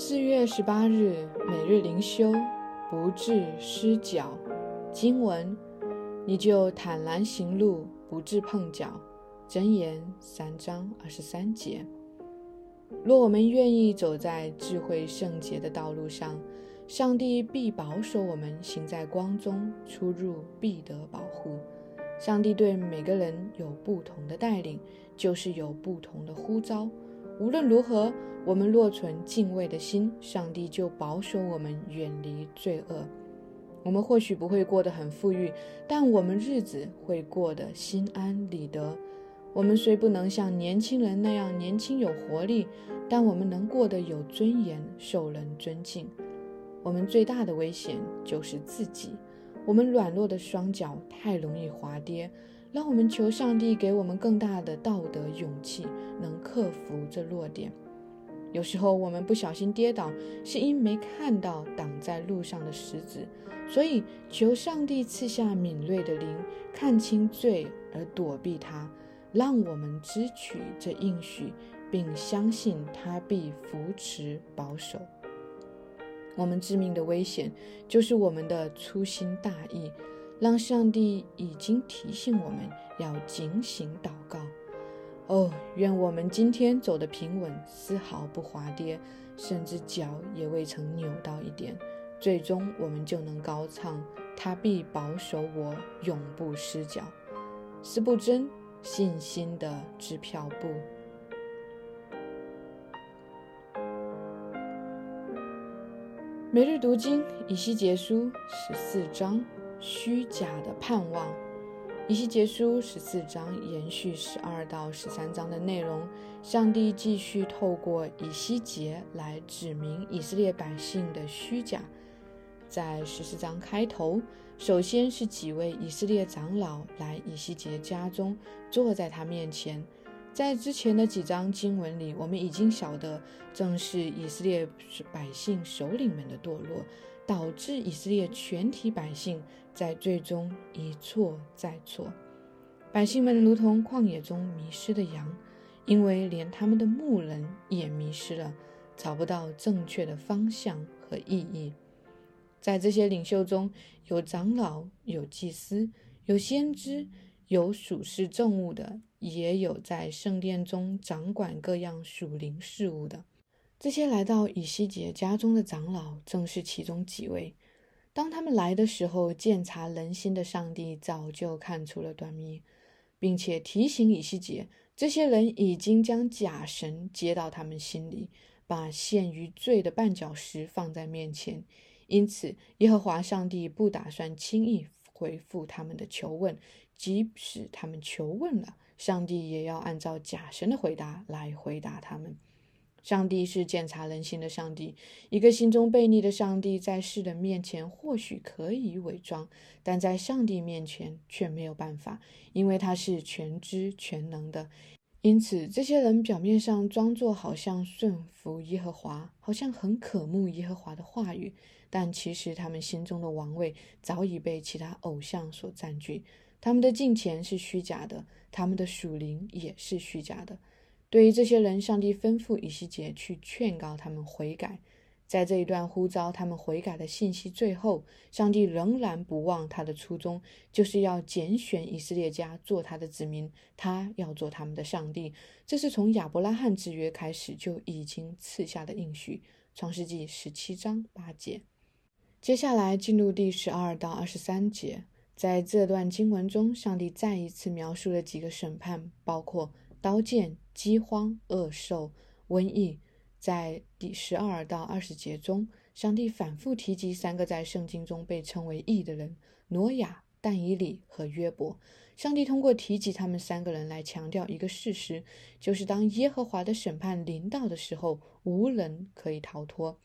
四月十八日，每日灵修，不致失脚。经文：你就坦然行路，不致碰脚。箴言三章二十三节。若我们愿意走在智慧圣洁的道路上，上帝必保守我们行在光中，出入必得保护。上帝对每个人有不同的带领，就是有不同的呼召。无论如何，我们若存敬畏的心，上帝就保守我们远离罪恶。我们或许不会过得很富裕，但我们日子会过得心安理得。我们虽不能像年轻人那样年轻有活力，但我们能过得有尊严，受人尊敬。我们最大的危险就是自己。我们软弱的双脚太容易滑跌。让我们求上帝给我们更大的道德勇气，能克服这弱点。有时候我们不小心跌倒，是因没看到挡在路上的石子，所以求上帝赐下敏锐的灵，看清罪而躲避它，让我们支取这应许，并相信他必扶持保守。我们致命的危险就是我们的粗心大意。让上帝已经提醒我们要警醒祷告。哦，愿我们今天走得平稳，丝毫不滑跌，甚至脚也未曾扭到一点。最终，我们就能高唱：他必保守我，永不失脚。思不真，信心的支票部。每日读经，以西结书十四章。虚假的盼望，以西结书十四章延续十二到十三章的内容。上帝继续透过以西结来指明以色列百姓的虚假。在十四章开头，首先是几位以色列长老来以西结家中，坐在他面前。在之前的几章经文里，我们已经晓得，正是以色列百姓首领们的堕落。导致以色列全体百姓在最终一错再错，百姓们如同旷野中迷失的羊，因为连他们的牧人也迷失了，找不到正确的方向和意义。在这些领袖中有长老，有祭司，有先知，有属世政务的，也有在圣殿中掌管各样属灵事务的。这些来到以西结家中的长老正是其中几位。当他们来的时候，鉴察人心的上帝早就看出了端倪，并且提醒以西结，这些人已经将假神接到他们心里，把陷于罪的绊脚石放在面前。因此，耶和华上帝不打算轻易回复他们的求问，即使他们求问了，上帝也要按照假神的回答来回答他们。上帝是检查人心的上帝。一个心中悖逆的上帝，在世人面前或许可以伪装，但在上帝面前却没有办法，因为他是全知全能的。因此，这些人表面上装作好像顺服耶和华，好像很渴慕耶和华的话语，但其实他们心中的王位早已被其他偶像所占据。他们的金钱是虚假的，他们的属灵也是虚假的。对于这些人，上帝吩咐以西结去劝告他们悔改。在这一段呼召他们悔改的信息最后，上帝仍然不忘他的初衷，就是要拣选以色列家做他的子民，他要做他们的上帝。这是从亚伯拉罕之约开始就已经赐下的应许。创世纪十七章八节。接下来进入第十二到二十三节，在这段经文中，上帝再一次描述了几个审判，包括刀剑。饥荒、恶兽、瘟疫，在第十二到二十节中，上帝反复提及三个在圣经中被称为义的人：挪亚、但以理和约伯。上帝通过提及他们三个人来强调一个事实，就是当耶和华的审判临到的时候，无人可以逃脱。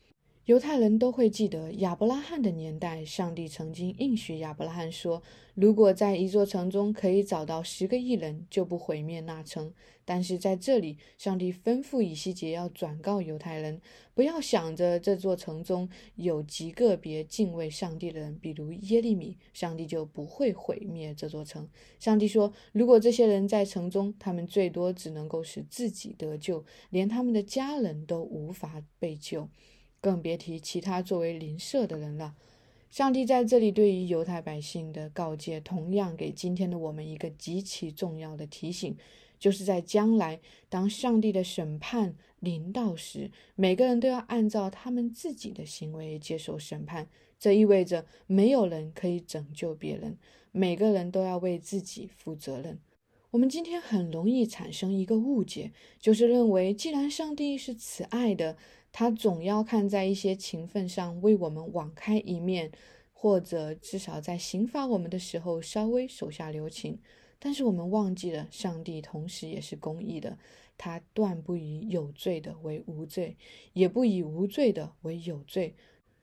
犹太人都会记得亚伯拉罕的年代，上帝曾经应许亚伯拉罕说：“如果在一座城中可以找到十个异人，就不毁灭那城。”但是在这里，上帝吩咐以西结要转告犹太人，不要想着这座城中有极个别敬畏上帝的人，比如耶利米，上帝就不会毁灭这座城。上帝说：“如果这些人在城中，他们最多只能够使自己得救，连他们的家人都无法被救。”更别提其他作为邻舍的人了。上帝在这里对于犹太百姓的告诫，同样给今天的我们一个极其重要的提醒，就是在将来当上帝的审判临到时，每个人都要按照他们自己的行为接受审判。这意味着没有人可以拯救别人，每个人都要为自己负责任。我们今天很容易产生一个误解，就是认为既然上帝是慈爱的。他总要看在一些情分上为我们网开一面，或者至少在刑罚我们的时候稍微手下留情。但是我们忘记了，上帝同时也是公义的，他断不以有罪的为无罪，也不以无罪的为有罪。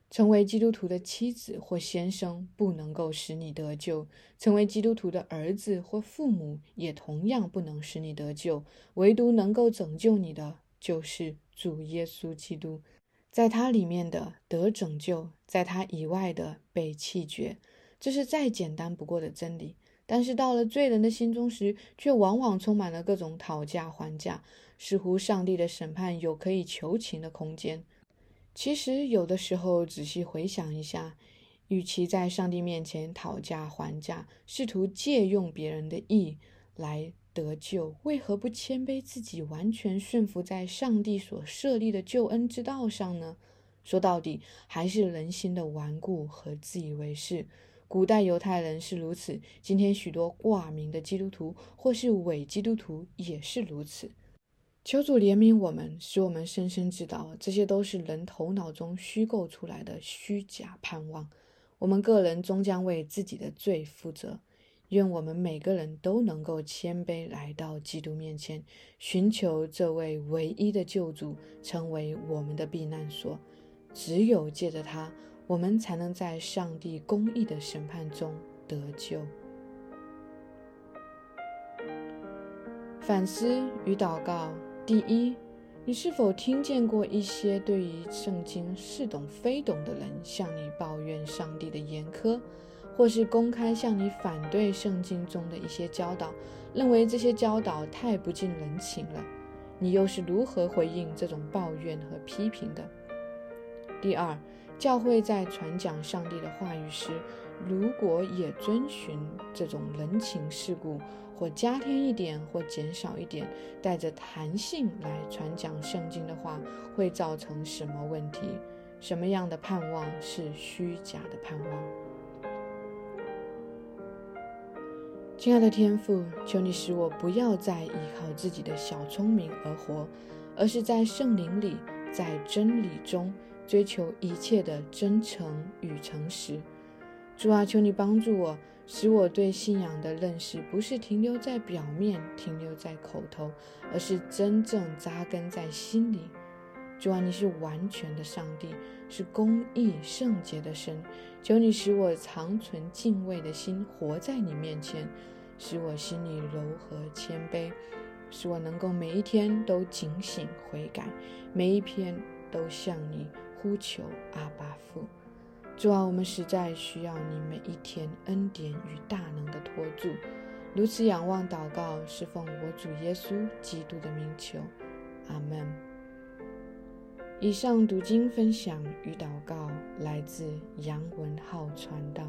成为基督徒的妻子或先生不能够使你得救，成为基督徒的儿子或父母也同样不能使你得救。唯独能够拯救你的，就是。主耶稣基督，在他里面的得拯救，在他以外的被弃绝，这是再简单不过的真理。但是到了罪人的心中时，却往往充满了各种讨价还价，似乎上帝的审判有可以求情的空间。其实有的时候仔细回想一下，与其在上帝面前讨价还价，试图借用别人的意来。得救，为何不谦卑自己，完全顺服在上帝所设立的救恩之道上呢？说到底，还是人心的顽固和自以为是。古代犹太人是如此，今天许多挂名的基督徒或是伪基督徒也是如此。求主怜悯我们，使我们深深知道，这些都是人头脑中虚构出来的虚假盼望。我们个人终将为自己的罪负责。愿我们每个人都能够谦卑来到基督面前，寻求这位唯一的救主，成为我们的避难所。只有借着他，我们才能在上帝公义的审判中得救。反思与祷告：第一，你是否听见过一些对于圣经似懂非懂的人向你抱怨上帝的严苛？或是公开向你反对圣经中的一些教导，认为这些教导太不近人情了，你又是如何回应这种抱怨和批评的？第二，教会在传讲上帝的话语时，如果也遵循这种人情世故，或加添一点，或减少一点，带着弹性来传讲圣经的话，会造成什么问题？什么样的盼望是虚假的盼望？亲爱的天父，求你使我不要再依靠自己的小聪明而活，而是在圣灵里，在真理中追求一切的真诚与诚实。主啊，求你帮助我，使我对信仰的认识不是停留在表面、停留在口头，而是真正扎根在心里。主啊，你是完全的上帝，是公义圣洁的神。求你使我常存敬畏的心，活在你面前，使我心里柔和谦卑，使我能够每一天都警醒悔改，每一篇都向你呼求阿巴父。主啊，我们实在需要你每一天恩典与大能的托住。如此仰望祷告，是奉我主耶稣基督的名求，阿门。以上读经分享与祷告来自杨文浩传道。